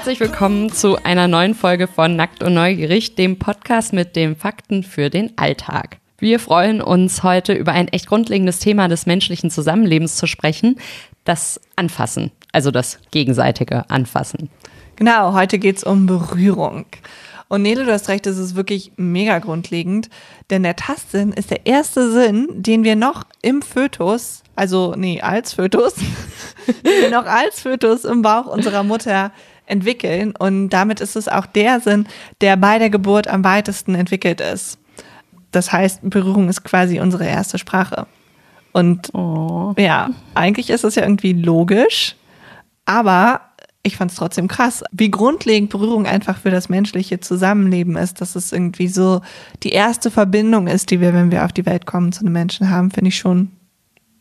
Herzlich willkommen zu einer neuen Folge von Nackt und Neugierig, dem Podcast mit den Fakten für den Alltag. Wir freuen uns heute über ein echt grundlegendes Thema des menschlichen Zusammenlebens zu sprechen, das Anfassen, also das gegenseitige Anfassen. Genau, heute geht es um Berührung. Und Nele, du hast recht, es ist wirklich mega grundlegend, denn der Tastsinn ist der erste Sinn, den wir noch im Fötus, also nee, als Fötus, den wir noch als Fötus im Bauch unserer Mutter entwickeln. Und damit ist es auch der Sinn, der bei der Geburt am weitesten entwickelt ist. Das heißt, Berührung ist quasi unsere erste Sprache. Und oh. ja, eigentlich ist es ja irgendwie logisch, aber ich fand es trotzdem krass, wie grundlegend Berührung einfach für das menschliche Zusammenleben ist, dass es irgendwie so die erste Verbindung ist, die wir, wenn wir auf die Welt kommen, zu einem Menschen haben, finde ich schon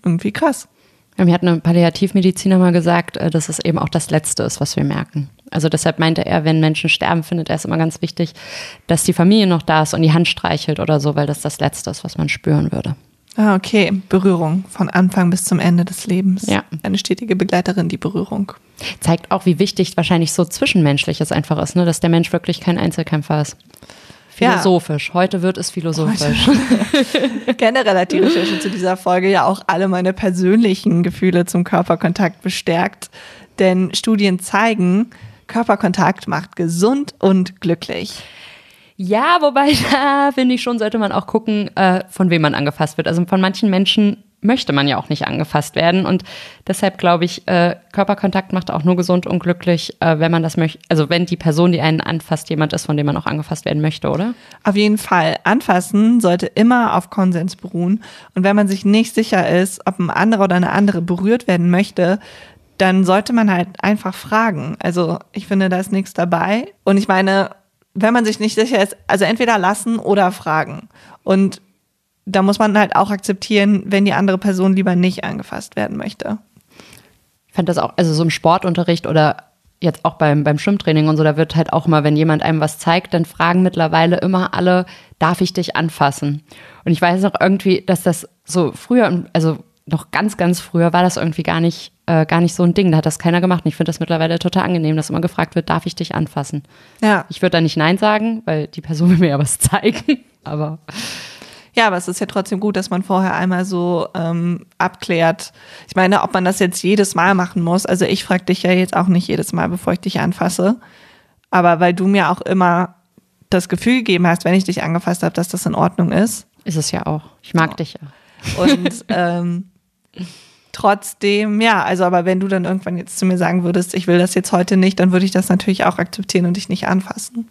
irgendwie krass. Ja, mir hat eine Palliativmediziner mal gesagt, äh, dass es eben auch das Letzte ist, was wir merken. Also deshalb meinte er, wenn Menschen sterben, findet er es immer ganz wichtig, dass die Familie noch da ist und die Hand streichelt oder so, weil das das Letzte ist, was man spüren würde. Ah, okay. Berührung von Anfang bis zum Ende des Lebens. Ja. Eine stetige Begleiterin, die Berührung. Zeigt auch, wie wichtig wahrscheinlich so Zwischenmenschliches einfach ist, ne? dass der Mensch wirklich kein Einzelkämpfer ist. Philosophisch. Ja. Heute wird es philosophisch. Generell hat die Recherche zu dieser Folge ja auch alle meine persönlichen Gefühle zum Körperkontakt bestärkt. Denn Studien zeigen, Körperkontakt macht gesund und glücklich. Ja, wobei da finde ich schon, sollte man auch gucken, äh, von wem man angefasst wird. Also von manchen Menschen möchte man ja auch nicht angefasst werden. Und deshalb glaube ich, äh, Körperkontakt macht auch nur gesund und glücklich, äh, wenn man das möchte. Also wenn die Person, die einen anfasst, jemand ist, von dem man auch angefasst werden möchte, oder? Auf jeden Fall. Anfassen sollte immer auf Konsens beruhen. Und wenn man sich nicht sicher ist, ob ein anderer oder eine andere berührt werden möchte, dann sollte man halt einfach fragen. Also ich finde, da ist nichts dabei. Und ich meine, wenn man sich nicht sicher ist, also entweder lassen oder fragen. Und da muss man halt auch akzeptieren, wenn die andere Person lieber nicht angefasst werden möchte. Ich fand das auch, also so im Sportunterricht oder jetzt auch beim, beim Schwimmtraining und so, da wird halt auch immer, wenn jemand einem was zeigt, dann fragen mittlerweile immer alle, darf ich dich anfassen? Und ich weiß auch irgendwie, dass das so früher, also noch ganz, ganz früher war das irgendwie gar nicht, äh, gar nicht so ein Ding. Da hat das keiner gemacht. Und ich finde das mittlerweile total angenehm, dass immer gefragt wird, darf ich dich anfassen? Ja. Ich würde da nicht Nein sagen, weil die Person will mir ja was zeigen. Aber. Ja, aber es ist ja trotzdem gut, dass man vorher einmal so ähm, abklärt. Ich meine, ob man das jetzt jedes Mal machen muss. Also ich frage dich ja jetzt auch nicht jedes Mal, bevor ich dich anfasse. Aber weil du mir auch immer das Gefühl gegeben hast, wenn ich dich angefasst habe, dass das in Ordnung ist. Ist es ja auch. Ich mag oh. dich ja. Und ähm, trotzdem, ja, also aber wenn du dann irgendwann jetzt zu mir sagen würdest, ich will das jetzt heute nicht, dann würde ich das natürlich auch akzeptieren und dich nicht anfassen.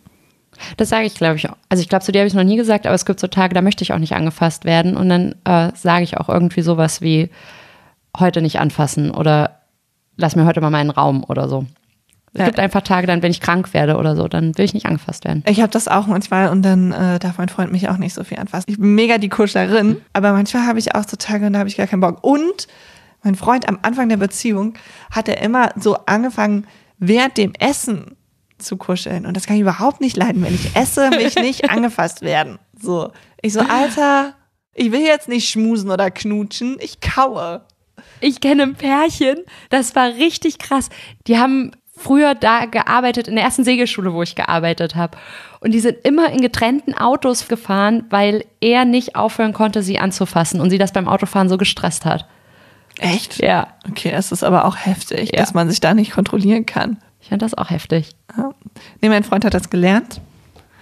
Das sage ich, glaube ich, auch. Also ich glaube, zu dir habe ich es noch nie gesagt, aber es gibt so Tage, da möchte ich auch nicht angefasst werden. Und dann äh, sage ich auch irgendwie sowas wie heute nicht anfassen oder lass mir heute mal meinen Raum oder so. Es ja. gibt einfach Tage, dann, wenn ich krank werde oder so, dann will ich nicht angefasst werden. Ich habe das auch manchmal und dann äh, darf mein Freund mich auch nicht so viel anfassen. Ich bin mega die Kuschlerin, aber manchmal habe ich auch so Tage und da habe ich gar keinen Bock. Und mein Freund am Anfang der Beziehung hat er immer so angefangen, während dem Essen zu kuscheln. Und das kann ich überhaupt nicht leiden. Wenn ich esse, will ich nicht angefasst werden. So. Ich so, Alter, ich will jetzt nicht schmusen oder knutschen, ich kaue. Ich kenne ein Pärchen, das war richtig krass. Die haben früher da gearbeitet, in der ersten Segelschule, wo ich gearbeitet habe. Und die sind immer in getrennten Autos gefahren, weil er nicht aufhören konnte, sie anzufassen und sie das beim Autofahren so gestresst hat. Echt? Ja. Okay, das ist aber auch heftig, ja. dass man sich da nicht kontrollieren kann. Ich fand das auch heftig. Ja. Nee, mein Freund hat das gelernt.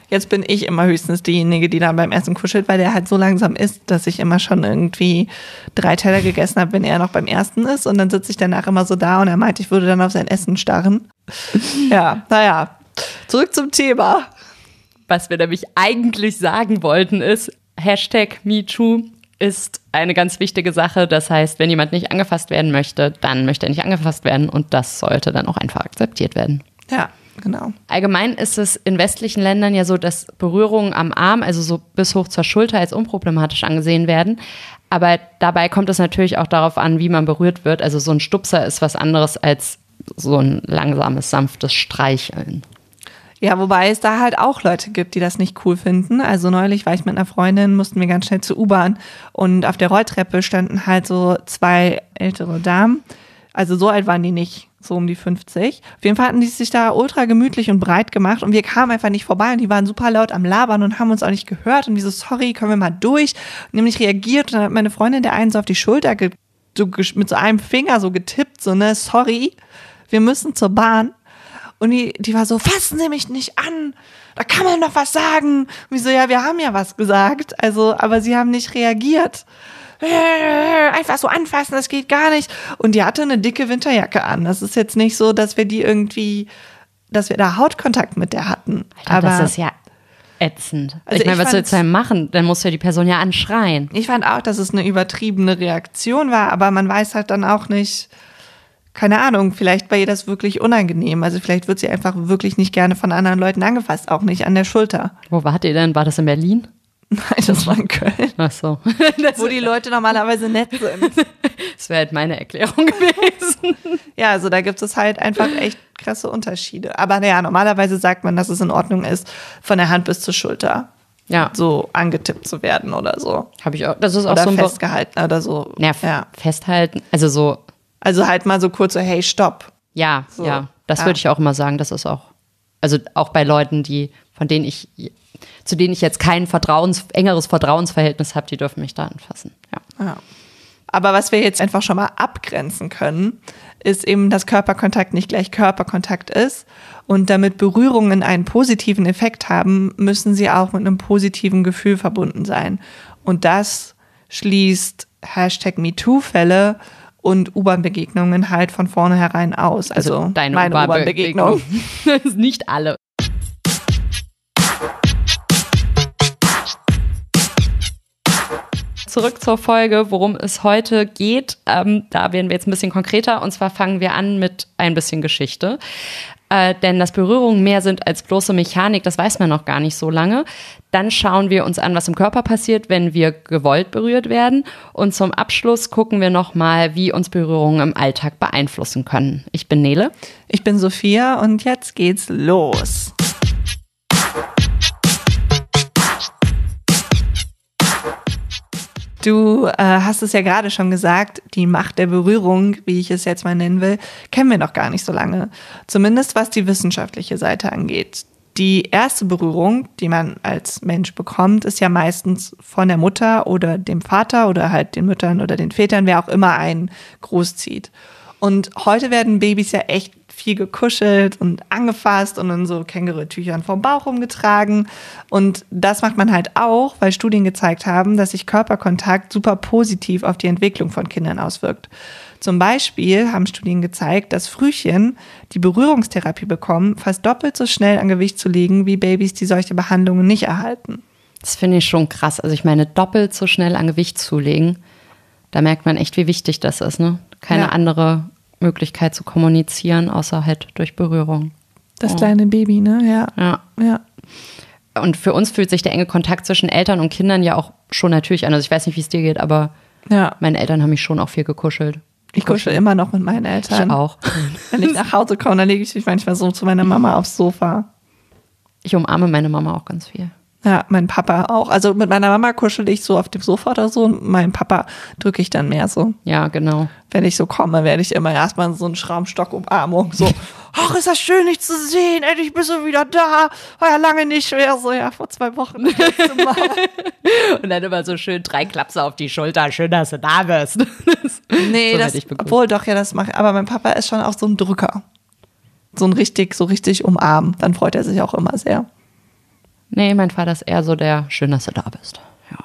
Jetzt bin ich immer höchstens diejenige, die dann beim Essen kuschelt, weil der halt so langsam isst, dass ich immer schon irgendwie drei Teller gegessen habe, wenn er noch beim ersten ist. Und dann sitze ich danach immer so da und er meint, ich würde dann auf sein Essen starren. ja, naja. Zurück zum Thema. Was wir nämlich eigentlich sagen wollten ist, Hashtag MeToo ist eine ganz wichtige Sache. Das heißt, wenn jemand nicht angefasst werden möchte, dann möchte er nicht angefasst werden und das sollte dann auch einfach akzeptiert werden. Ja, genau. Allgemein ist es in westlichen Ländern ja so, dass Berührungen am Arm, also so bis hoch zur Schulter, als unproblematisch angesehen werden. Aber dabei kommt es natürlich auch darauf an, wie man berührt wird. Also so ein Stupser ist was anderes als so ein langsames, sanftes Streicheln. Ja, wobei es da halt auch Leute gibt, die das nicht cool finden. Also neulich war ich mit einer Freundin, mussten wir ganz schnell zur U-Bahn und auf der Rolltreppe standen halt so zwei ältere Damen Also so alt waren die nicht, so um die 50. Auf jeden Fall hatten die sich da ultra gemütlich und breit gemacht und wir kamen einfach nicht vorbei und die waren super laut am Labern und haben uns auch nicht gehört und wie so, sorry, können wir mal durch? Nämlich reagiert und dann hat meine Freundin der einen so auf die Schulter so mit so einem Finger so getippt, so, ne, sorry, wir müssen zur Bahn. Und die, die war so, fassen Sie mich nicht an, da kann man noch was sagen. Und ich so, ja, wir haben ja was gesagt, also, aber sie haben nicht reagiert. Einfach so anfassen, das geht gar nicht. Und die hatte eine dicke Winterjacke an. Das ist jetzt nicht so, dass wir die irgendwie, dass wir da Hautkontakt mit der hatten. Alter, aber das ist ja ätzend. Also ich meine, was sollst du denn machen? Dann musst du ja die Person ja anschreien. Ich fand auch, dass es eine übertriebene Reaktion war, aber man weiß halt dann auch nicht, keine Ahnung, vielleicht war ihr das wirklich unangenehm. Also vielleicht wird sie einfach wirklich nicht gerne von anderen Leuten angefasst, auch nicht an der Schulter. Wo wart ihr denn? War das in Berlin? Nein, das war in Köln. Ach so. Wo die Leute normalerweise nett sind. Das wäre halt meine Erklärung gewesen. Ja, also da gibt es halt einfach echt krasse Unterschiede. Aber naja, normalerweise sagt man, dass es in Ordnung ist, von der Hand bis zur Schulter Ja, so angetippt zu werden oder so. habe ich auch. Das ist auch Oder so ein festgehalten oder so. ja, ja. festhalten. Also so, Also halt mal so kurz so, hey, stopp. ja, So. ja. Das Ja. würde ich auch immer sagen. Das ist auch, also auch bei Leuten, die, von denen ich, zu denen ich jetzt kein Vertrauens, engeres Vertrauensverhältnis habe, die dürfen mich da anfassen. Ja. Ja. Aber was wir jetzt einfach schon mal abgrenzen können, ist eben, dass Körperkontakt nicht gleich Körperkontakt ist. Und damit Berührungen einen positiven Effekt haben, müssen sie auch mit einem positiven Gefühl verbunden sein. Und das schließt Hashtag MeToo-Fälle und U-Bahn-Begegnungen halt von vornherein aus. Also, deine meine U-Bahn-Begegnung. U-Bahn-Begegnung. Nicht alle. Zurück zur Folge, worum es heute geht. Ähm, da werden wir jetzt ein bisschen konkreter. Und zwar fangen wir an mit ein bisschen Geschichte. Äh, denn dass Berührungen mehr sind als bloße Mechanik, das weiß man noch gar nicht so lange. Dann schauen wir uns an, was im Körper passiert, wenn wir gewollt berührt werden. Und zum Abschluss gucken wir nochmal, wie uns Berührungen im Alltag beeinflussen können. Ich bin Nele. Ich bin Sophia und jetzt geht's los. Du äh, hast es ja gerade schon gesagt, die Macht der Berührung, wie ich es jetzt mal nennen will, kennen wir noch gar nicht so lange. Zumindest was die wissenschaftliche Seite angeht. Die erste Berührung, die man als Mensch bekommt, ist ja meistens von der Mutter oder dem Vater oder halt den Müttern oder den Vätern, wer auch immer einen großzieht. Und heute werden Babys ja echt viel gekuschelt und angefasst und in so Kängurutüchern vom Bauch rumgetragen. Und das macht man halt auch, weil Studien gezeigt haben, dass sich Körperkontakt super positiv auf die Entwicklung von Kindern auswirkt. Zum Beispiel haben Studien gezeigt, dass Frühchen, die Berührungstherapie bekommen, fast doppelt so schnell an Gewicht zu legen wie Babys, die solche Behandlungen nicht erhalten. Das finde ich schon krass. Also ich meine, doppelt so schnell an Gewicht zulegen, da merkt man echt, wie wichtig das ist. Ne? Keine Ja. andere Möglichkeit zu kommunizieren, außer halt durch Berührung. Das Oh. kleine Baby, ne? Ja. Ja. Ja. Und für uns fühlt sich der enge Kontakt zwischen Eltern und Kindern ja auch schon natürlich an. Also ich weiß nicht, wie es dir geht, aber Ja. meine Eltern haben mich schon auch viel gekuschelt. Ich kuschel immer noch mit meinen Ich Eltern. auch. Wenn ich nach Hause komme, dann lege ich mich manchmal so zu meiner Mama aufs Sofa. Ich umarme meine Mama auch ganz viel. Ja, mein Papa auch. Also mit meiner Mama kuschel ich so auf dem Sofa oder so und meinen Papa drücke ich dann mehr so. Ja, genau. Wenn ich so komme, werde ich immer erstmal so einen Schraubstock-Umarmung. So, ach, ist das schön, dich zu sehen. Endlich bist du wieder da. War ja lange nicht mehr. So, ja, vor zwei Wochen. Und dann immer so schön drei Klapse auf die Schulter. Schön, dass du da bist. Nee, So das, obwohl doch, ja, das mache ich. Aber mein Papa ist schon auch so ein Drücker. So ein richtig, so richtig umarmen. Dann freut er sich auch immer sehr. Nee, mein Vater ist eher so der, schön, dass du da bist. Ja.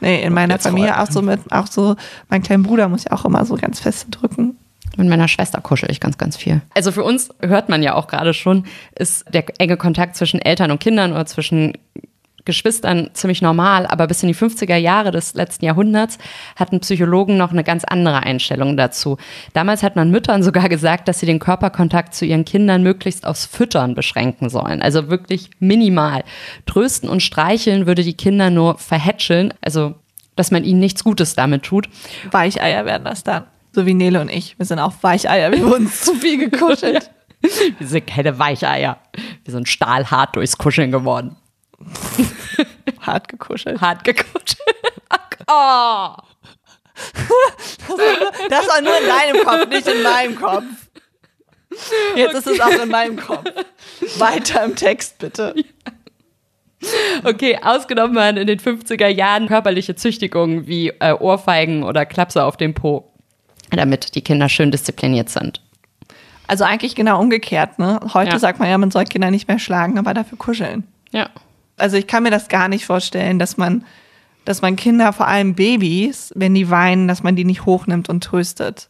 Nee, in meiner Familie auch so mit, auch so, mein kleiner Bruder muss ja auch immer so ganz fest drücken. Mit meiner Schwester kuschel ich ganz, ganz viel. Also für uns hört man ja auch gerade schon, ist der enge Kontakt zwischen Eltern und Kindern oder zwischen Geschwistern ziemlich normal, aber bis in die 50er Jahre des letzten Jahrhunderts hatten Psychologen noch eine ganz andere Einstellung dazu. Damals hat man Müttern sogar gesagt, dass sie den Körperkontakt zu ihren Kindern möglichst aufs Füttern beschränken sollen. Also wirklich minimal. Trösten und streicheln würde die Kinder nur verhätscheln, also dass man ihnen nichts Gutes damit tut. Weicheier werden das dann. So wie Nele und ich. Wir sind auch Weicheier. Wir wurden zu viel gekuschelt. Wir sind keine Weicheier. Wir sind stahlhart durchs Kuscheln geworden. Hart gekuschelt. Hart gekuschelt. oh. Das war nur in deinem Kopf, nicht in meinem Kopf. Jetzt okay. ist es auch in meinem Kopf. Weiter im Text, bitte. Okay, ausgenommen waren in den 50er Jahren körperliche Züchtigungen wie äh, Ohrfeigen oder Klapse auf dem Po, damit die Kinder schön diszipliniert sind. Also eigentlich genau umgekehrt, ne? Heute ja. sagt man ja, man soll Kinder nicht mehr schlagen, aber dafür kuscheln. Ja. Also ich kann mir das gar nicht vorstellen, dass man, dass man Kinder, vor allem Babys, wenn die weinen, dass man die nicht hochnimmt und tröstet.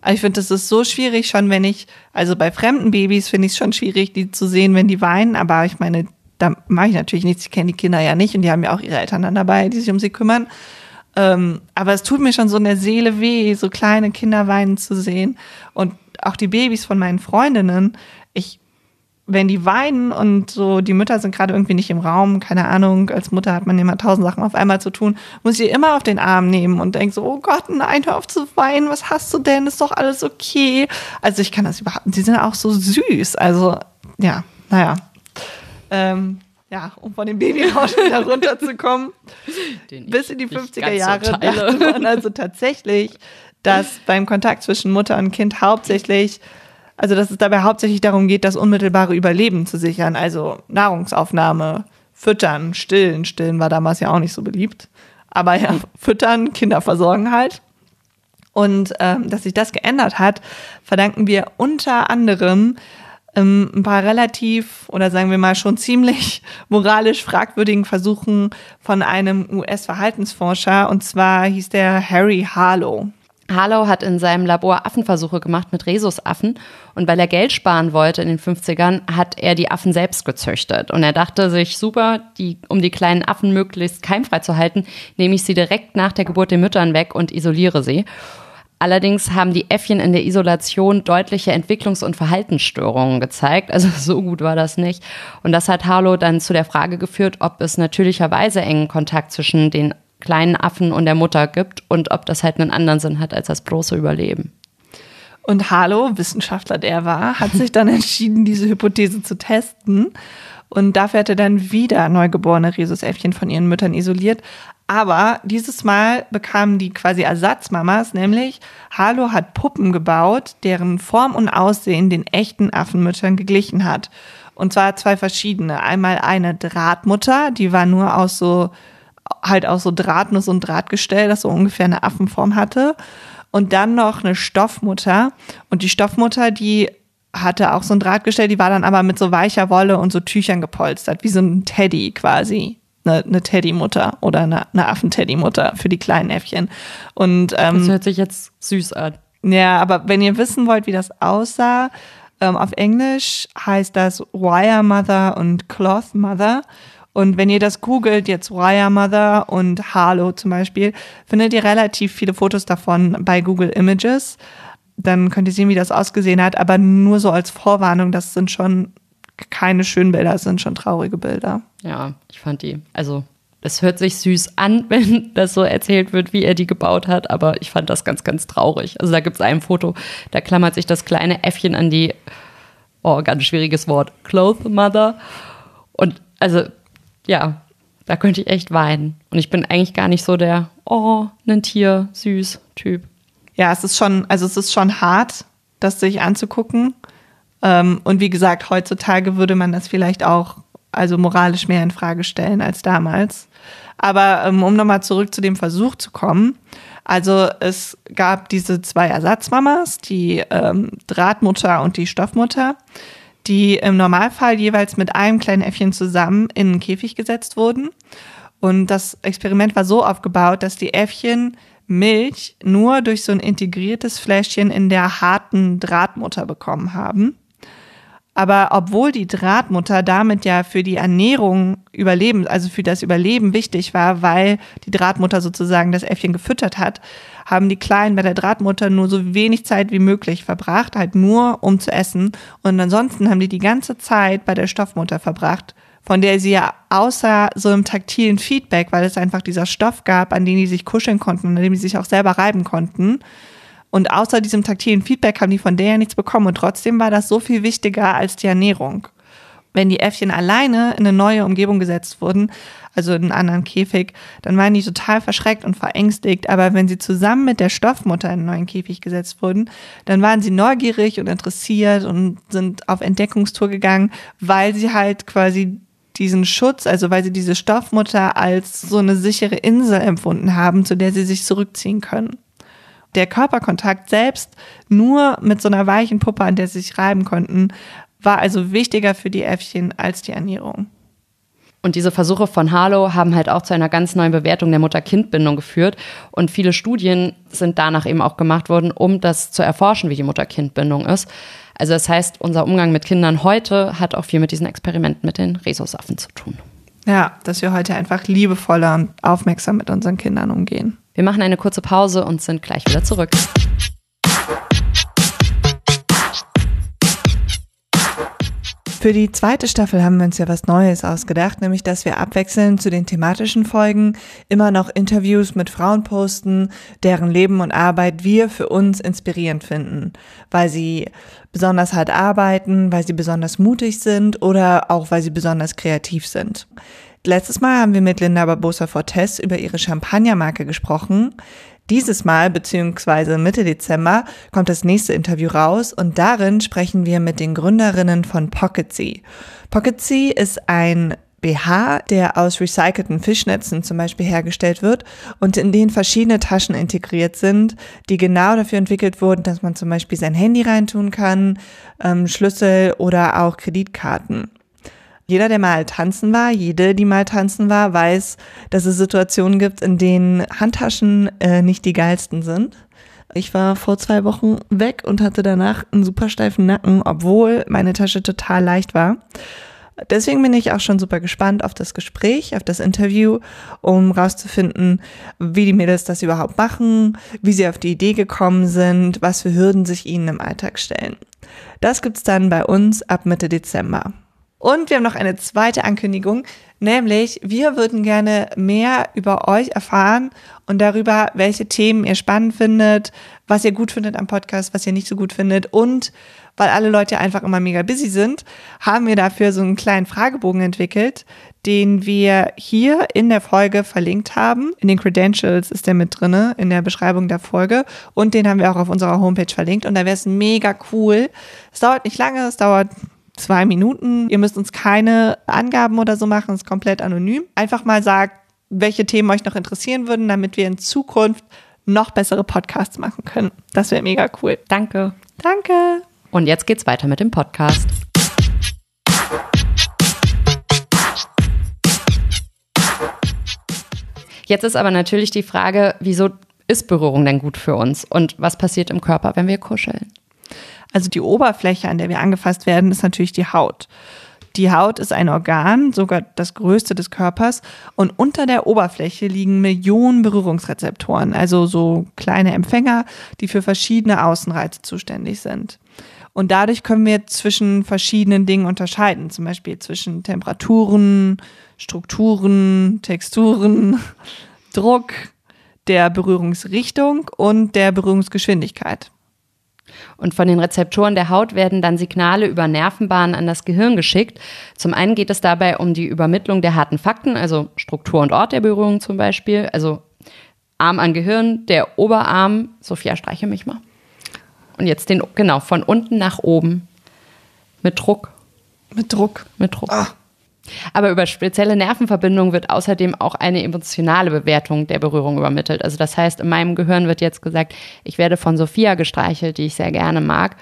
Aber ich finde, das ist so schwierig schon, wenn ich, also bei fremden Babys finde ich es schon schwierig, die zu sehen, wenn die weinen. Aber ich meine, da mache ich natürlich nichts. Ich kenne die Kinder ja nicht und die haben ja auch ihre Eltern dann dabei, die sich um sie kümmern. Ähm, aber es tut mir schon so in der Seele weh, so kleine Kinder weinen zu sehen. Und auch die Babys von meinen Freundinnen, ich, wenn die weinen und so, die Mütter sind gerade irgendwie nicht im Raum, keine Ahnung, als Mutter hat man immer tausend Sachen auf einmal zu tun, muss ich immer auf den Arm nehmen und denke so, oh Gott, nein, hör auf zu weinen, was hast du denn, ist doch alles okay. Also ich kann das überhaupt, sie sind auch so süß, also ja, naja. Ähm, ja, um von dem Babyrausch wieder runterzukommen. Bis in die 50er Jahre so dachte man also tatsächlich, dass beim Kontakt zwischen Mutter und Kind hauptsächlich, also dass es dabei hauptsächlich darum geht, das unmittelbare Überleben zu sichern, also Nahrungsaufnahme, Füttern, Stillen. Stillen war damals ja auch nicht so beliebt. Aber ja, Füttern, Kinder versorgen halt. Und ähm, dass sich das geändert hat, verdanken wir unter anderem ähm, ein paar relativ oder sagen wir mal schon ziemlich moralisch fragwürdigen Versuchen von einem US-Verhaltensforscher. Und zwar hieß der Harry Harlow. Harlow hat in seinem Labor Affenversuche gemacht mit Rhesusaffen und weil er Geld sparen wollte in den 50ern, hat er die Affen selbst gezüchtet. Und er dachte sich, super, die, um die kleinen Affen möglichst keimfrei zu halten, nehme ich sie direkt nach der Geburt den Müttern weg und isoliere sie. Allerdings haben die Äffchen in der Isolation deutliche Entwicklungs- und Verhaltensstörungen gezeigt. Also so gut war das nicht. Und das hat Harlow dann zu der Frage geführt, ob es natürlicherweise engen Kontakt zwischen den kleinen Affen und der Mutter gibt und ob das halt einen anderen Sinn hat als das bloße Überleben. Und Harlow, Wissenschaftler der war, hat sich dann entschieden, diese Hypothese zu testen. Und dafür hat er dann wieder neugeborene Rhesusäffchen von ihren Müttern isoliert, aber dieses Mal bekamen die quasi Ersatzmamas, nämlich Harlow hat Puppen gebaut, deren Form und Aussehen den echten Affenmüttern geglichen hat. Und zwar zwei verschiedene. Einmal eine Drahtmutter, die war nur aus so, halt aus so Drahtnuss und Drahtgestell, das so ungefähr eine Affenform hatte. Und dann noch eine Stoffmutter. Und die Stoffmutter, die hatte auch so ein Drahtgestell, die war dann aber mit so weicher Wolle und so Tüchern gepolstert, wie so ein Teddy quasi eine, eine Teddymutter oder eine, eine Affenteddymutter für die kleinen Äffchen. Und, ähm, das hört sich jetzt süß an. Ja, aber wenn ihr wissen wollt, wie das aussah, ähm, auf Englisch heißt das Wire Mother und Cloth Mother. Und wenn ihr das googelt, jetzt Wire Mother und Harlow zum Beispiel, findet ihr relativ viele Fotos davon bei Google Images. Dann könnt ihr sehen, wie das ausgesehen hat, aber nur so als Vorwarnung, das sind schon keine schönen Bilder, es sind schon traurige Bilder. Ja, ich fand die, also das hört sich süß an, wenn das so erzählt wird, wie er die gebaut hat, aber ich fand das ganz, ganz traurig. Also da gibt es ein Foto, da klammert sich das kleine Äffchen an die, oh, ganz schwieriges Wort, Cloth Mother. Und also, ja, da könnte ich echt weinen. Und ich bin eigentlich gar nicht so der, oh, ein Tier, süß Typ. Ja, es ist schon, also es ist schon hart, das sich anzugucken. Ähm, und wie gesagt, heutzutage würde man das vielleicht auch also moralisch mehr in Frage stellen als damals. Aber ähm, um nochmal zurück zu dem Versuch zu kommen, also es gab diese zwei Ersatzmamas, die ähm, Drahtmutter und die Stoffmutter, die im Normalfall jeweils mit einem kleinen Äffchen zusammen in einen Käfig gesetzt wurden. Und das Experiment war so aufgebaut, dass die Äffchen Milch nur durch so ein integriertes Fläschchen in der harten Drahtmutter bekommen haben. Aber obwohl die Drahtmutter damit ja für die Ernährung überleben, also für das Überleben wichtig war, weil die Drahtmutter sozusagen das Äffchen gefüttert hat, haben die Kleinen bei der Drahtmutter nur so wenig Zeit wie möglich verbracht, halt nur um zu essen. Und ansonsten haben die die ganze Zeit bei der Stoffmutter verbracht, von der sie ja außer so einem taktilen Feedback, weil es einfach dieser Stoff gab, an dem die sich kuscheln konnten, an dem die sich auch selber reiben konnten, und außer diesem taktilen Feedback haben die von der ja nichts bekommen. Und trotzdem war das so viel wichtiger als die Ernährung. Wenn die Äffchen alleine in eine neue Umgebung gesetzt wurden, also in einen anderen Käfig, dann waren die total verschreckt und verängstigt. Aber wenn sie zusammen mit der Stoffmutter in einen neuen Käfig gesetzt wurden, dann waren sie neugierig und interessiert und sind auf Entdeckungstour gegangen, weil sie halt quasi diesen Schutz, also weil sie diese Stoffmutter als so eine sichere Insel empfunden haben, zu der sie sich zurückziehen können. Der Körperkontakt selbst nur mit so einer weichen Puppe, an der sie sich reiben konnten, war also wichtiger für die Äffchen als die Ernährung. Und diese Versuche von Harlow haben halt auch zu einer ganz neuen Bewertung der Mutter-Kind-Bindung geführt. Und viele Studien sind danach eben auch gemacht worden, um das zu erforschen, wie die Mutter-Kind-Bindung ist. Also das heißt, unser Umgang mit Kindern heute hat auch viel mit diesen Experimenten mit den Rhesusaffen zu tun. Ja, dass wir heute einfach liebevoller und aufmerksam mit unseren Kindern umgehen. Wir machen eine kurze Pause und sind gleich wieder zurück. Für die zweite Staffel haben wir uns ja was Neues ausgedacht, nämlich dass wir abwechselnd zu den thematischen Folgen immer noch Interviews mit Frauen posten, deren Leben und Arbeit wir für uns inspirierend finden, weil sie besonders hart arbeiten, weil sie besonders mutig sind oder auch weil sie besonders kreativ sind. Letztes Mal haben wir mit Linda Barbosa Fortes über ihre Champagnermarke gesprochen. Dieses Mal, beziehungsweise Mitte Dezember, kommt das nächste Interview raus und darin sprechen wir mit den Gründerinnen von Pocketsy. Pocketsy ist ein BH, der aus recycelten Fischnetzen zum Beispiel hergestellt wird und in den verschiedene Taschen integriert sind, die genau dafür entwickelt wurden, dass man zum Beispiel sein Handy reintun kann, ähm, Schlüssel oder auch Kreditkarten. Jeder, der mal tanzen war, jede, die mal tanzen war, weiß, dass es Situationen gibt, in denen Handtaschen äh, nicht die geilsten sind. Ich war vor zwei Wochen weg und hatte danach einen super steifen Nacken, obwohl meine Tasche total leicht war. Deswegen bin ich auch schon super gespannt auf das Gespräch, auf das Interview, um rauszufinden, wie die Mädels das überhaupt machen, wie sie auf die Idee gekommen sind, was für Hürden sich ihnen im Alltag stellen. Das gibt's dann bei uns ab Mitte Dezember. Und wir haben noch eine zweite Ankündigung, nämlich wir würden gerne mehr über euch erfahren und darüber, welche Themen ihr spannend findet, was ihr gut findet am Podcast, was ihr nicht so gut findet. Und weil alle Leute einfach immer mega busy sind, haben wir dafür so einen kleinen Fragebogen entwickelt, den wir hier in der Folge verlinkt haben. In den Credentials ist der mit drinne, in der Beschreibung der Folge. Und den haben wir auch auf unserer Homepage verlinkt. Und da wäre es mega cool. Es dauert nicht lange, es dauert zwei Minuten. Ihr müsst uns keine Angaben oder so machen, es ist komplett anonym. Einfach mal sagt, welche Themen euch noch interessieren würden, damit wir in Zukunft noch bessere Podcasts machen können. Das wäre mega cool. Danke. Danke. Und jetzt geht's weiter mit dem Podcast. Jetzt ist aber natürlich die Frage, wieso ist Berührung denn gut für uns und was passiert im Körper, wenn wir kuscheln? Also die Oberfläche, an der wir angefasst werden, ist natürlich die Haut. Die Haut ist ein Organ, sogar das größte des Körpers. Und unter der Oberfläche liegen Millionen Berührungsrezeptoren, also so kleine Empfänger, die für verschiedene Außenreize zuständig sind. Und dadurch können wir zwischen verschiedenen Dingen unterscheiden, zum Beispiel zwischen Temperaturen, Strukturen, Texturen, Druck, der Berührungsrichtung und der Berührungsgeschwindigkeit. Und von den Rezeptoren der Haut werden dann Signale über Nervenbahnen an das Gehirn geschickt. Zum einen geht es dabei um die Übermittlung der harten Fakten, also Struktur und Ort der Berührung zum Beispiel. Also Arm an Gehirn, der Oberarm. Sophia, streiche mich mal. Und jetzt den, genau, von unten nach oben. Mit Druck. Mit Druck. Mit Druck. Ah. Aber über spezielle Nervenverbindungen wird außerdem auch eine emotionale Bewertung der Berührung übermittelt. Also das heißt, in meinem Gehirn wird jetzt gesagt, ich werde von Sophia gestreichelt, die ich sehr gerne mag.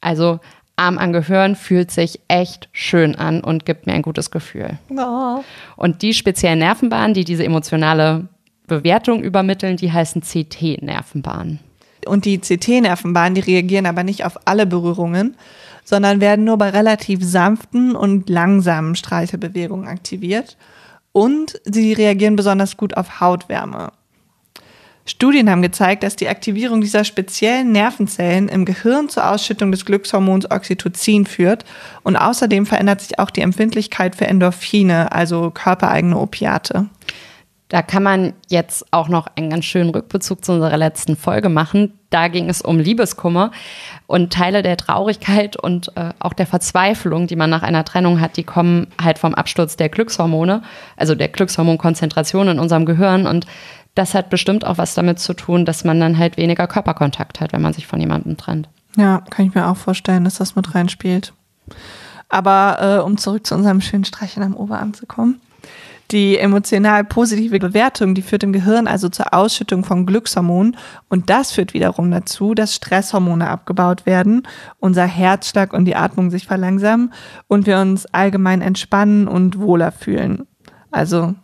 Also Arm an Gehirn fühlt sich echt schön an und gibt mir ein gutes Gefühl. Oh. Und die speziellen Nervenbahnen, die diese emotionale Bewertung übermitteln, die heißen CT-Nervenbahnen. Und die CT-Nervenbahnen, die reagieren aber nicht auf alle Berührungen, sondern werden nur bei relativ sanften und langsamen Streichelbewegungen aktiviert. Und sie reagieren besonders gut auf Hautwärme. Studien haben gezeigt, dass die Aktivierung dieser speziellen Nervenzellen im Gehirn zur Ausschüttung des Glückshormons Oxytocin führt und außerdem verändert sich auch die Empfindlichkeit für Endorphine, also körpereigene Opiate. Da kann man jetzt auch noch einen ganz schönen Rückbezug zu unserer letzten Folge machen. Da ging es um Liebeskummer und Teile der Traurigkeit und äh, auch der Verzweiflung, die man nach einer Trennung hat, die kommen halt vom Absturz der Glückshormone, also der Glückshormonkonzentration in unserem Gehirn und das hat bestimmt auch was damit zu tun, dass man dann halt weniger Körperkontakt hat, wenn man sich von jemandem trennt. Ja, kann ich mir auch vorstellen, dass das mit reinspielt. Aber äh, um zurück zu unserem schönen Streicheln am Oberarm zu kommen. Die emotional positive Bewertung, die führt im Gehirn also zur Ausschüttung von Glückshormonen und das führt wiederum dazu, dass Stresshormone abgebaut werden, unser Herzschlag und die Atmung sich verlangsamen und wir uns allgemein entspannen und wohler fühlen. Also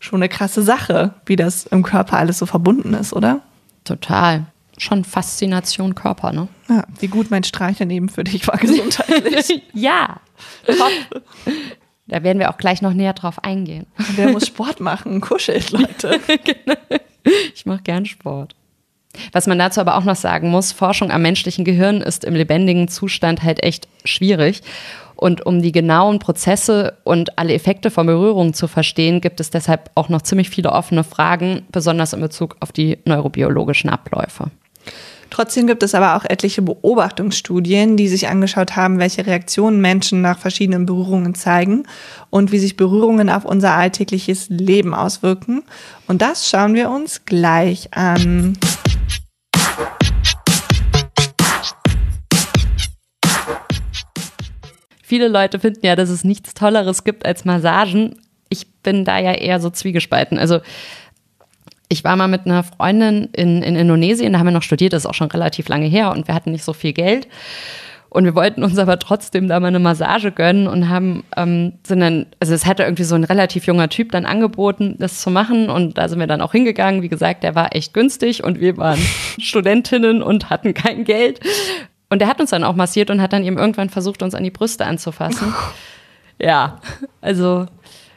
schon eine krasse Sache, wie das im Körper alles so verbunden ist, oder? Total. Schon Faszination Körper, ne? Ja, wie gut mein Streicheln eben für dich war gesundheitlich. ja, top. Da werden wir auch gleich noch näher drauf eingehen. Wer muss Sport machen? Kuschelt, Leute. genau. Ich mache gern Sport. Was man dazu aber auch noch sagen muss, Forschung am menschlichen Gehirn ist im lebendigen Zustand halt echt schwierig. Und um die genauen Prozesse und alle Effekte von Berührung zu verstehen, gibt es deshalb auch noch ziemlich viele offene Fragen, besonders in Bezug auf die neurobiologischen Abläufe. Trotzdem gibt es aber auch etliche Beobachtungsstudien, die sich angeschaut haben, welche Reaktionen Menschen nach verschiedenen Berührungen zeigen und wie sich Berührungen auf unser alltägliches Leben auswirken. Und das schauen wir uns gleich an. Viele Leute finden ja, dass es nichts Tolleres gibt als Massagen. Ich bin da ja eher so zwiegespalten. Also ich war mal mit einer Freundin in, in Indonesien, da haben wir noch studiert, das ist auch schon relativ lange her und wir hatten nicht so viel Geld. Und wir wollten uns aber trotzdem da mal eine Massage gönnen und haben, ähm, sind dann, also es hatte irgendwie so ein relativ junger Typ dann angeboten, das zu machen. Und da sind wir dann auch hingegangen. Wie gesagt, der war echt günstig und wir waren Studentinnen und hatten kein Geld. Und der hat uns dann auch massiert und hat dann eben irgendwann versucht, uns an die Brüste anzufassen. ja, also.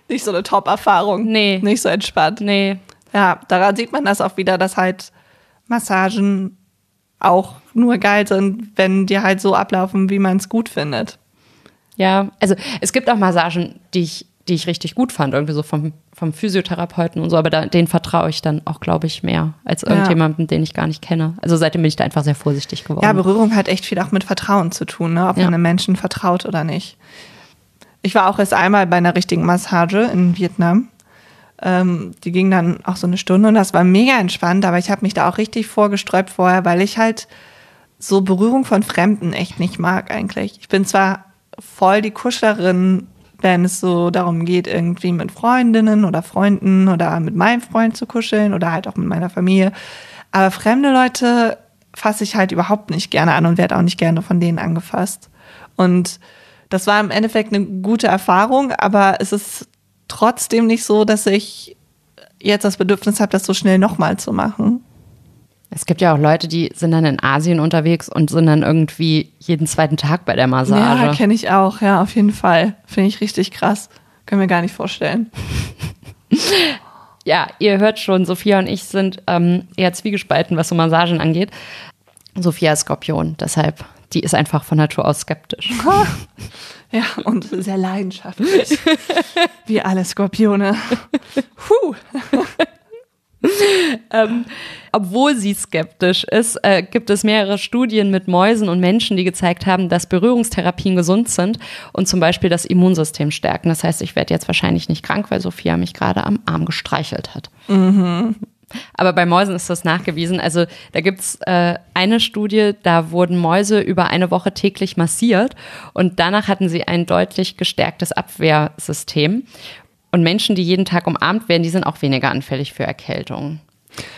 Nicht so eine Top-Erfahrung. Nee. Nicht so entspannt. Nee. Ja, daran sieht man das auch wieder, dass halt Massagen auch nur geil sind, wenn die halt so ablaufen, wie man es gut findet. Ja, also es gibt auch Massagen, die ich, die ich richtig gut fand, irgendwie so vom, vom Physiotherapeuten und so, aber da, denen vertraue ich dann auch, glaube ich, mehr als irgendjemandem, ja. den ich gar nicht kenne. Also seitdem bin ich da einfach sehr vorsichtig geworden. Ja, Berührung hat echt viel auch mit Vertrauen zu tun, ne? ob ja. man einem Menschen vertraut oder nicht. Ich war auch erst einmal bei einer richtigen Massage in Vietnam. Ähm, die ging dann auch so eine Stunde und das war mega entspannt, aber ich habe mich da auch richtig vorgesträubt vorher, weil ich halt so Berührung von Fremden echt nicht mag eigentlich. Ich bin zwar voll die Kuschlerin, wenn es so darum geht, irgendwie mit Freundinnen oder Freunden oder mit meinem Freund zu kuscheln oder halt auch mit meiner Familie. Aber fremde Leute fasse ich halt überhaupt nicht gerne an und werde auch nicht gerne von denen angefasst. Und das war im Endeffekt eine gute Erfahrung, aber es ist trotzdem nicht so, dass ich jetzt das Bedürfnis habe, das so schnell nochmal zu machen. Es gibt ja auch Leute, die sind dann in Asien unterwegs und sind dann irgendwie jeden zweiten Tag bei der Massage. Ja, kenne ich auch, ja, auf jeden Fall. Finde ich richtig krass. Können wir gar nicht vorstellen. ja, ihr hört schon, Sophia und ich sind ähm, eher zwiegespalten, was so Massagen angeht. Sophia ist Skorpion, deshalb, die ist einfach von Natur aus skeptisch. Ja, und sehr leidenschaftlich. Wie alle Skorpione. Puh. ähm, obwohl sie skeptisch ist, äh, gibt es mehrere Studien mit Mäusen und Menschen, die gezeigt haben, dass Berührungstherapien gesund sind und zum Beispiel das Immunsystem stärken. Das heißt, ich werde jetzt wahrscheinlich nicht krank, weil Sophia mich gerade am Arm gestreichelt hat. Mhm. Aber bei Mäusen ist das nachgewiesen. Also da gibt's äh, eine Studie, da wurden Mäuse über eine Woche täglich massiert und danach hatten sie ein deutlich gestärktes Abwehrsystem. Und Menschen, die jeden Tag umarmt werden, die sind auch weniger anfällig für Erkältungen.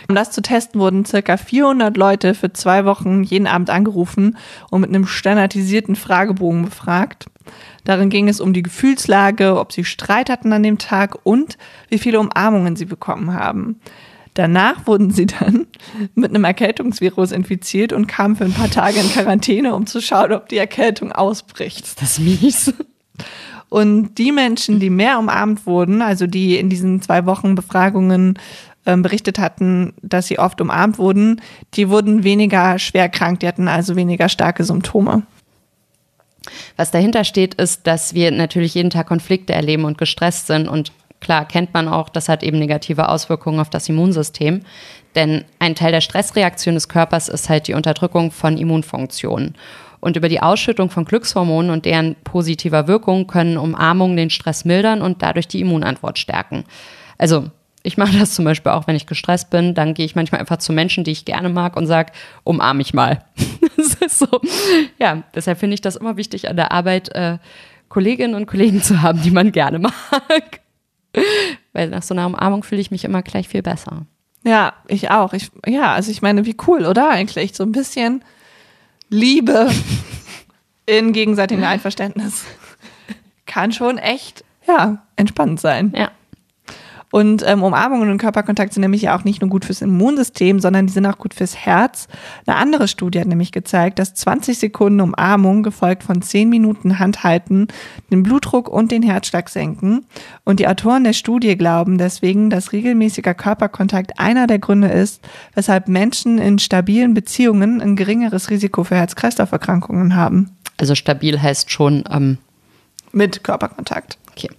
Um das zu testen, wurden circa 400 Leute für zwei Wochen jeden Abend angerufen und mit einem standardisierten Fragebogen befragt. Darin ging es um die Gefühlslage, ob sie Streit hatten an dem Tag und wie viele Umarmungen sie bekommen haben. Danach wurden sie dann mit einem Erkältungsvirus infiziert und kamen für ein paar Tage in Quarantäne, um zu schauen, ob die Erkältung ausbricht. Ist das mies? Und die Menschen, die mehr umarmt wurden, also die in diesen zwei Wochen Befragungen ähm, berichtet hatten, dass sie oft umarmt wurden, die wurden weniger schwer krank, die hatten also weniger starke Symptome. Was dahinter steht, ist, dass wir natürlich jeden Tag Konflikte erleben und gestresst sind und klar kennt man auch, das hat eben negative Auswirkungen auf das Immunsystem. Denn ein Teil der Stressreaktion des Körpers ist halt die Unterdrückung von Immunfunktionen. Und über die Ausschüttung von Glückshormonen und deren positiver Wirkung können Umarmungen den Stress mildern und dadurch die Immunantwort stärken. Also ich mache das zum Beispiel auch, wenn ich gestresst bin. Dann gehe ich manchmal einfach zu Menschen, die ich gerne mag und sage, umarm mich mal. das ist so. Ja, deshalb finde ich das immer wichtig an der Arbeit, äh, Kolleginnen und Kollegen zu haben, die man gerne mag. Weil nach so einer Umarmung fühle ich mich immer gleich viel besser. Ja, ich auch. Ich, ja, also ich meine, wie cool, oder? Eigentlich so ein bisschen Liebe in gegenseitigem Einverständnis kann schon echt, ja, entspannend sein. Ja. Und ähm, Umarmungen und Körperkontakt sind nämlich ja auch nicht nur gut fürs Immunsystem, sondern die sind auch gut fürs Herz. Eine andere Studie hat nämlich gezeigt, dass 20 Sekunden Umarmung gefolgt von 10 Minuten Handhalten den Blutdruck und den Herzschlag senken. Und die Autoren der Studie glauben deswegen, dass regelmäßiger Körperkontakt einer der Gründe ist, weshalb Menschen in stabilen Beziehungen ein geringeres Risiko für Herz-Kreislauf-Erkrankungen haben. Also stabil heißt schon ähm mit Körperkontakt. Okay.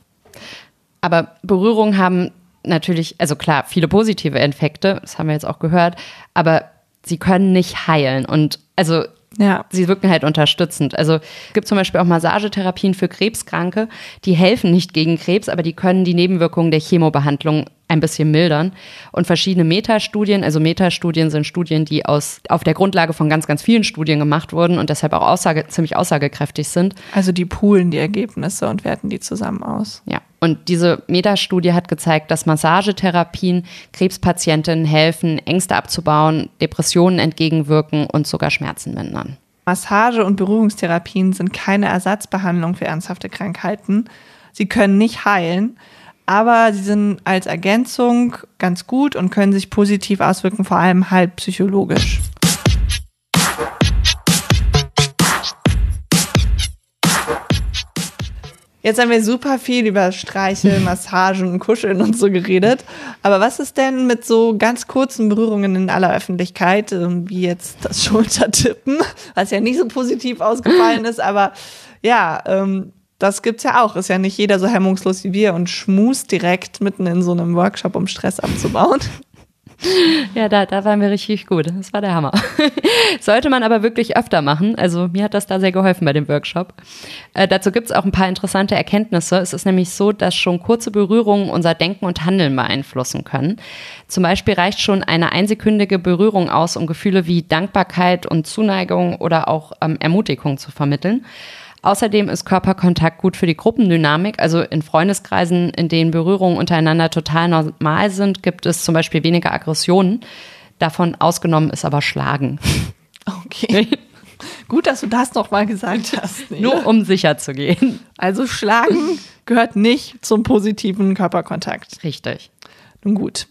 Aber Berührungen haben natürlich, also klar, viele positive Effekte, das haben wir jetzt auch gehört, aber sie können nicht heilen. Und also ja. Sie wirken halt unterstützend. Also es gibt zum Beispiel auch Massagetherapien für Krebskranke, die helfen nicht gegen Krebs, aber die können die Nebenwirkungen der Chemobehandlung ein bisschen mildern. Und verschiedene Metastudien, also Metastudien sind Studien, die aus, auf der Grundlage von ganz, ganz vielen Studien gemacht wurden und deshalb auch aussage, ziemlich aussagekräftig sind. Also die poolen die Ergebnisse und werten die zusammen aus. Ja. Und diese Metastudie hat gezeigt, dass Massagetherapien Krebspatientinnen helfen, Ängste abzubauen, Depressionen entgegenwirken und sogar Schmerzen mindern. Massage- und Berührungstherapien sind keine Ersatzbehandlung für ernsthafte Krankheiten. Sie können nicht heilen, aber sie sind als Ergänzung ganz gut und können sich positiv auswirken, vor allem halt psychologisch. Jetzt haben wir super viel über Streicheln, Massagen und Kuscheln und so geredet. Aber was ist denn mit so ganz kurzen Berührungen in aller Öffentlichkeit, ähm, wie jetzt das Schultertippen, was ja nicht so positiv ausgefallen ist, aber ja, ähm, das gibt's ja auch. Ist ja nicht jeder so hemmungslos wie wir und schmust direkt mitten in so einem Workshop, um Stress abzubauen. Ja, da, da waren wir richtig gut. Das war der Hammer. Sollte man aber wirklich öfter machen. Also mir hat das da sehr geholfen bei dem Workshop. Äh, dazu gibt's auch ein paar interessante Erkenntnisse. Es ist nämlich so, dass schon kurze Berührungen unser Denken und Handeln beeinflussen können. Zum Beispiel reicht schon eine einsekündige Berührung aus, um Gefühle wie Dankbarkeit und Zuneigung oder auch ähm, Ermutigung zu vermitteln. Außerdem ist Körperkontakt gut für die Gruppendynamik. Also in Freundeskreisen, in denen Berührungen untereinander total normal sind, gibt es zum Beispiel weniger Aggressionen. Davon ausgenommen ist aber Schlagen. Okay. Gut, dass du das nochmal gesagt hast. Nele. Nur um sicher zu gehen. Also Schlagen gehört nicht zum positiven Körperkontakt. Richtig. Nun gut.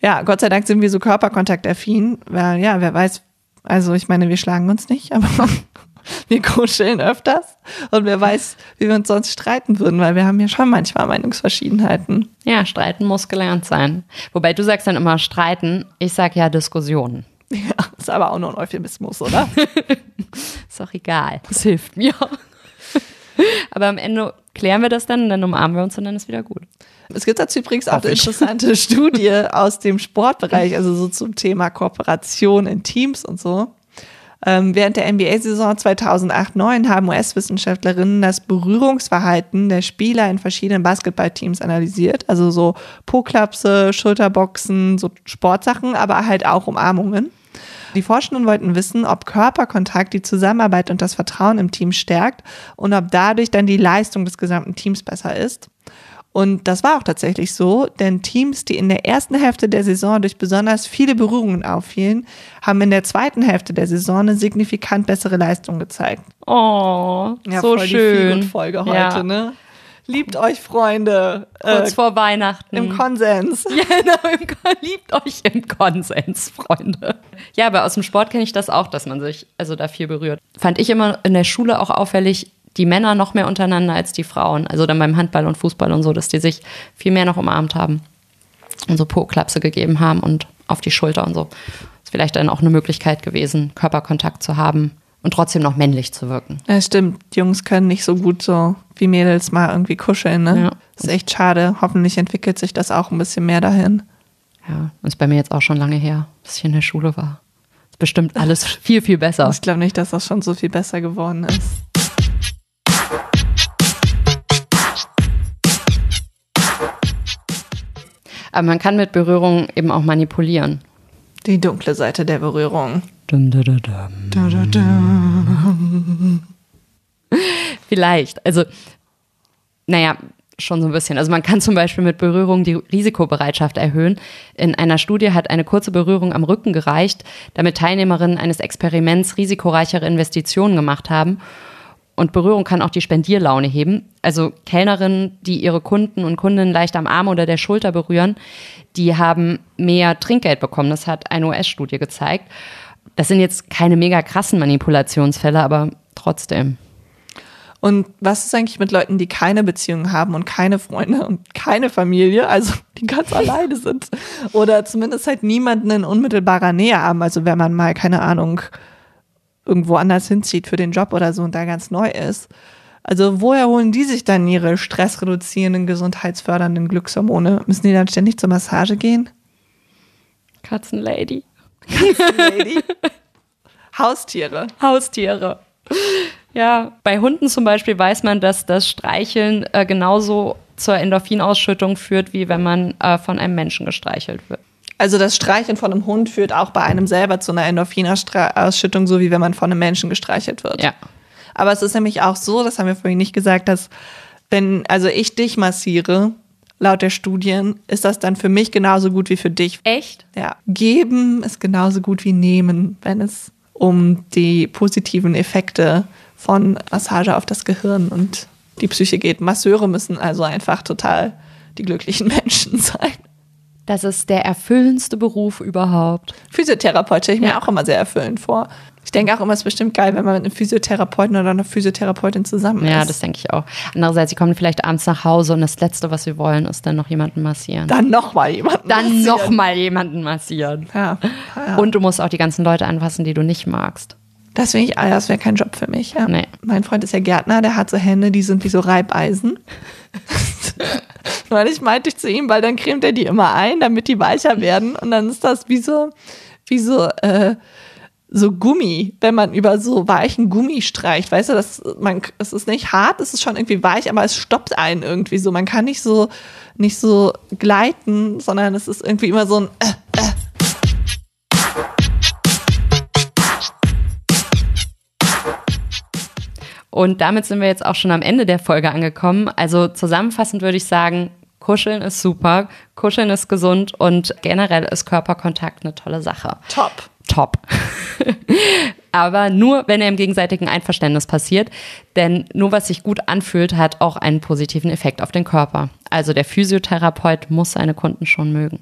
Ja, Gott sei Dank sind wir so körperkontaktaffin, weil ja, wer weiß, also ich meine, wir schlagen uns nicht, aber wir kuscheln öfters und wer weiß, wie wir uns sonst streiten würden, weil wir haben ja schon manchmal Meinungsverschiedenheiten. Ja, streiten muss gelernt sein. Wobei du sagst dann immer streiten, ich sag ja Diskussionen. Ja, ist aber auch nur ein Euphemismus, oder? ist doch egal. Das hilft mir. aber am Ende klären wir das dann und dann umarmen wir uns und dann ist wieder gut. Es gibt dazu übrigens auch eine interessante Studie aus dem Sportbereich, also so zum Thema Kooperation in Teams und so. Ähm, während der NBA-Saison 2008-9 haben US-Wissenschaftlerinnen das Berührungsverhalten der Spieler in verschiedenen Basketballteams analysiert. Also so Po-Klapse, Schulterboxen, so Sportsachen, aber halt auch Umarmungen. Die Forschenden wollten wissen, ob Körperkontakt die Zusammenarbeit und das Vertrauen im Team stärkt und ob dadurch dann die Leistung des gesamten Teams besser ist. Und das war auch tatsächlich so, denn Teams, die in der ersten Hälfte der Saison durch besonders viele Berührungen auffielen, haben in der zweiten Hälfte der Saison eine signifikant bessere Leistung gezeigt. Oh, ja, so schön. Die Folge heute, ja. ne? Liebt euch, Freunde. Kurz äh, vor Weihnachten. Im Konsens. Ja, genau, im liebt euch im Konsens, Freunde. Ja, aber aus dem Sport kenne ich das auch, dass man sich also da viel berührt. Fand ich immer in der Schule auch auffällig, die Männer noch mehr untereinander als die Frauen. Also dann beim Handball und Fußball und so, dass die sich viel mehr noch umarmt haben und so Po-Klapse gegeben haben und auf die Schulter und so. Ist vielleicht dann auch eine Möglichkeit gewesen, Körperkontakt zu haben und trotzdem noch männlich zu wirken. Ja, stimmt. Die Jungs können nicht so gut so wie Mädels mal irgendwie kuscheln. Ne? Ja. Ist echt schade. Hoffentlich entwickelt sich das auch ein bisschen mehr dahin. Ja, ist bei mir jetzt auch schon lange her, dass ich in der Schule war. Ist bestimmt alles viel, viel besser. Ich glaube nicht, dass das schon so viel besser geworden ist. Aber man kann mit Berührung eben auch manipulieren. Die dunkle Seite der Berührung. Dum, dum, dum, dum. Vielleicht. Also, naja, schon so ein bisschen. Also man kann zum Beispiel mit Berührung die Risikobereitschaft erhöhen. In einer Studie hat eine kurze Berührung am Rücken gereicht, damit Teilnehmerinnen eines Experiments risikoreichere Investitionen gemacht haben. Und Berührung kann auch die Spendierlaune heben. Also Kellnerinnen, die ihre Kunden und Kundinnen leicht am Arm oder der Schulter berühren, die haben mehr Trinkgeld bekommen. Das hat eine US-Studie gezeigt. Das sind jetzt keine mega krassen Manipulationsfälle, aber trotzdem. Und was ist eigentlich mit Leuten, die keine Beziehung haben und keine Freunde und keine Familie, also die ganz alleine sind oder zumindest halt niemanden in unmittelbarer Nähe haben, also wenn man mal, keine Ahnung, irgendwo anders hinzieht für den Job oder so und da ganz neu ist. Also woher holen die sich dann ihre stressreduzierenden, gesundheitsfördernden Glückshormone? Müssen die dann ständig zur Massage gehen? Katzenlady. Lady. Haustiere. Haustiere. Ja, bei Hunden zum Beispiel weiß man, dass das Streicheln äh, genauso zur Endorphinausschüttung führt, wie wenn man äh, von einem Menschen gestreichelt wird. Also das Streicheln von einem Hund führt auch bei einem selber zu einer Endorphinausschüttung, so wie wenn man von einem Menschen gestreichelt wird. Ja. Aber es ist nämlich auch so, das haben wir vorhin nicht gesagt, dass wenn also ich dich massiere, laut der Studien, ist das dann für mich genauso gut wie für dich. Echt? Ja. Geben ist genauso gut wie nehmen, wenn es um die positiven Effekte von Massage auf das Gehirn und die Psyche geht. Masseure müssen also einfach total die glücklichen Menschen sein. Das ist der erfüllendste Beruf überhaupt. Physiotherapeut stelle ich mir Ja. auch immer sehr erfüllend vor. Ich denke auch immer, es ist bestimmt geil, wenn man mit einem Physiotherapeuten oder einer Physiotherapeutin zusammen Ja, ist. das denke ich auch. Andererseits, sie kommen vielleicht abends nach Hause und das Letzte, was sie wollen, ist dann noch jemanden massieren. Dann nochmal jemanden. Dann massieren. noch mal jemanden massieren. Ja. ja. Und du musst auch die ganzen Leute anfassen, die du nicht magst. Das ich, ah, das wäre kein Job für mich. Ja. Nee. Mein Freund ist ja Gärtner, der hat so Hände, die sind wie so Reibeisen. weil ich meinte ich zu ihm, weil dann cremt er die immer ein, damit die weicher werden. Und dann ist das wie so, wie so, äh, so Gummi, wenn man über so weichen Gummi streicht. Weißt du, das, man, es ist nicht hart, es ist schon irgendwie weich, aber es stoppt einen irgendwie so. Man kann nicht so, nicht so gleiten, sondern es ist irgendwie immer so ein, äh, Und damit sind wir jetzt auch schon am Ende der Folge angekommen. Also zusammenfassend würde ich sagen, Kuscheln ist super, Kuscheln ist gesund und generell ist Körperkontakt eine tolle Sache. top. Top. Aber nur, wenn er im gegenseitigen Einverständnis passiert. Denn nur was sich gut anfühlt, hat auch einen positiven Effekt auf den Körper. Also der Physiotherapeut muss seine Kunden schon mögen.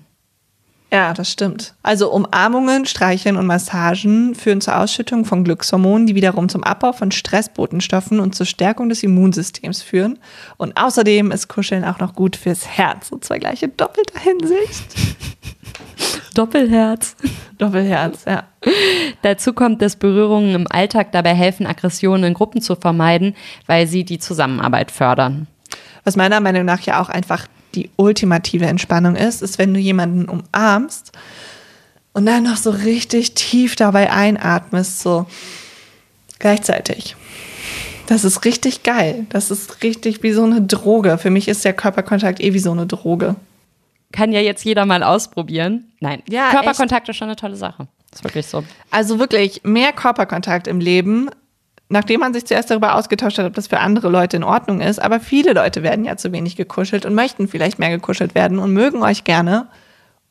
Ja, das stimmt. Also Umarmungen, Streicheln und Massagen führen zur Ausschüttung von Glückshormonen, die wiederum zum Abbau von Stressbotenstoffen und zur Stärkung des Immunsystems führen. Und außerdem ist Kuscheln auch noch gut fürs Herz. Und zwar gleich in doppelter Hinsicht. Doppelherz. Doppelherz, ja. Dazu kommt, dass Berührungen im Alltag dabei helfen, Aggressionen in Gruppen zu vermeiden, weil sie die Zusammenarbeit fördern. Was meiner Meinung nach ja auch einfach die ultimative Entspannung ist, ist, wenn du jemanden umarmst und dann noch so richtig tief dabei einatmest, so gleichzeitig. Das ist richtig geil. Das ist richtig wie so eine Droge. Für mich ist der Körperkontakt eh wie so eine Droge. Kann ja jetzt jeder mal ausprobieren. Nein, Ja, Körperkontakt ist schon eine tolle Sache. Ist wirklich so. Also wirklich mehr Körperkontakt im Leben, nachdem man sich zuerst darüber ausgetauscht hat, ob das für andere Leute in Ordnung ist. Aber viele Leute werden ja zu wenig gekuschelt und möchten vielleicht mehr gekuschelt werden und mögen euch gerne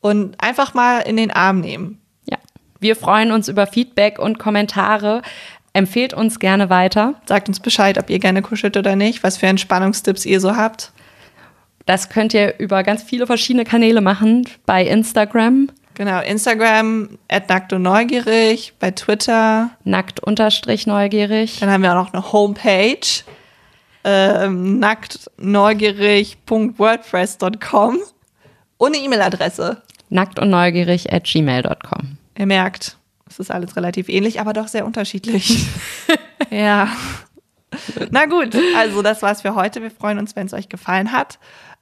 und einfach mal in den Arm nehmen. Ja. Wir freuen uns über Feedback und Kommentare. Empfehlt uns gerne weiter. Sagt uns Bescheid, ob ihr gerne kuschelt oder nicht, was für Entspannungstipps ihr so habt. Das könnt ihr über ganz viele verschiedene Kanäle machen. Bei Instagram, Genau, Instagram, nackt und neugierig, bei Twitter. nackt unterstrich neugierig. Dann haben wir auch noch eine Homepage, ähm, nacktneugierig.wordpress.com und eine E-Mail-Adresse. Nackt und neugierig at gmail.com. Ihr merkt, es ist alles relativ ähnlich, aber doch sehr unterschiedlich. ja. Na gut, also das war's für heute. Wir freuen uns, wenn es euch gefallen hat.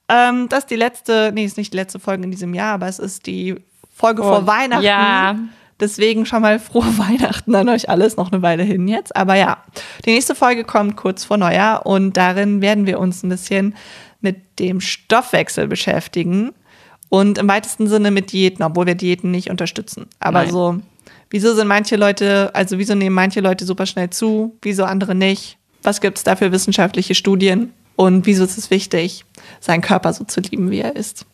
Ähm, das ist die letzte, nee, ist nicht die letzte Folge in diesem Jahr, aber es ist die Folge vor Oh, Weihnachten. ja. Deswegen schon mal frohe Weihnachten an euch alles, noch eine Weile hin jetzt. Aber ja, die nächste Folge kommt kurz vor Neujahr und darin werden wir uns ein bisschen mit dem Stoffwechsel beschäftigen und im weitesten Sinne mit Diäten, obwohl wir Diäten nicht unterstützen. Aber Nein. so, wieso sind manche Leute, also wieso nehmen manche Leute super schnell zu, wieso andere nicht? Was gibt es da für wissenschaftliche Studien? Und wieso ist es wichtig, seinen Körper so zu lieben, wie er ist?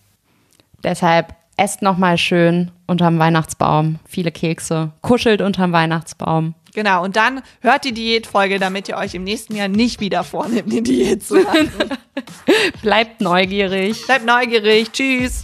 Deshalb esst noch mal schön unterm Weihnachtsbaum, viele Kekse, kuschelt unterm Weihnachtsbaum. Genau, und dann hört die Diätfolge, damit ihr euch im nächsten Jahr nicht wieder vornehmt, die Diät zu machen. Bleibt neugierig. Bleibt neugierig. Tschüss.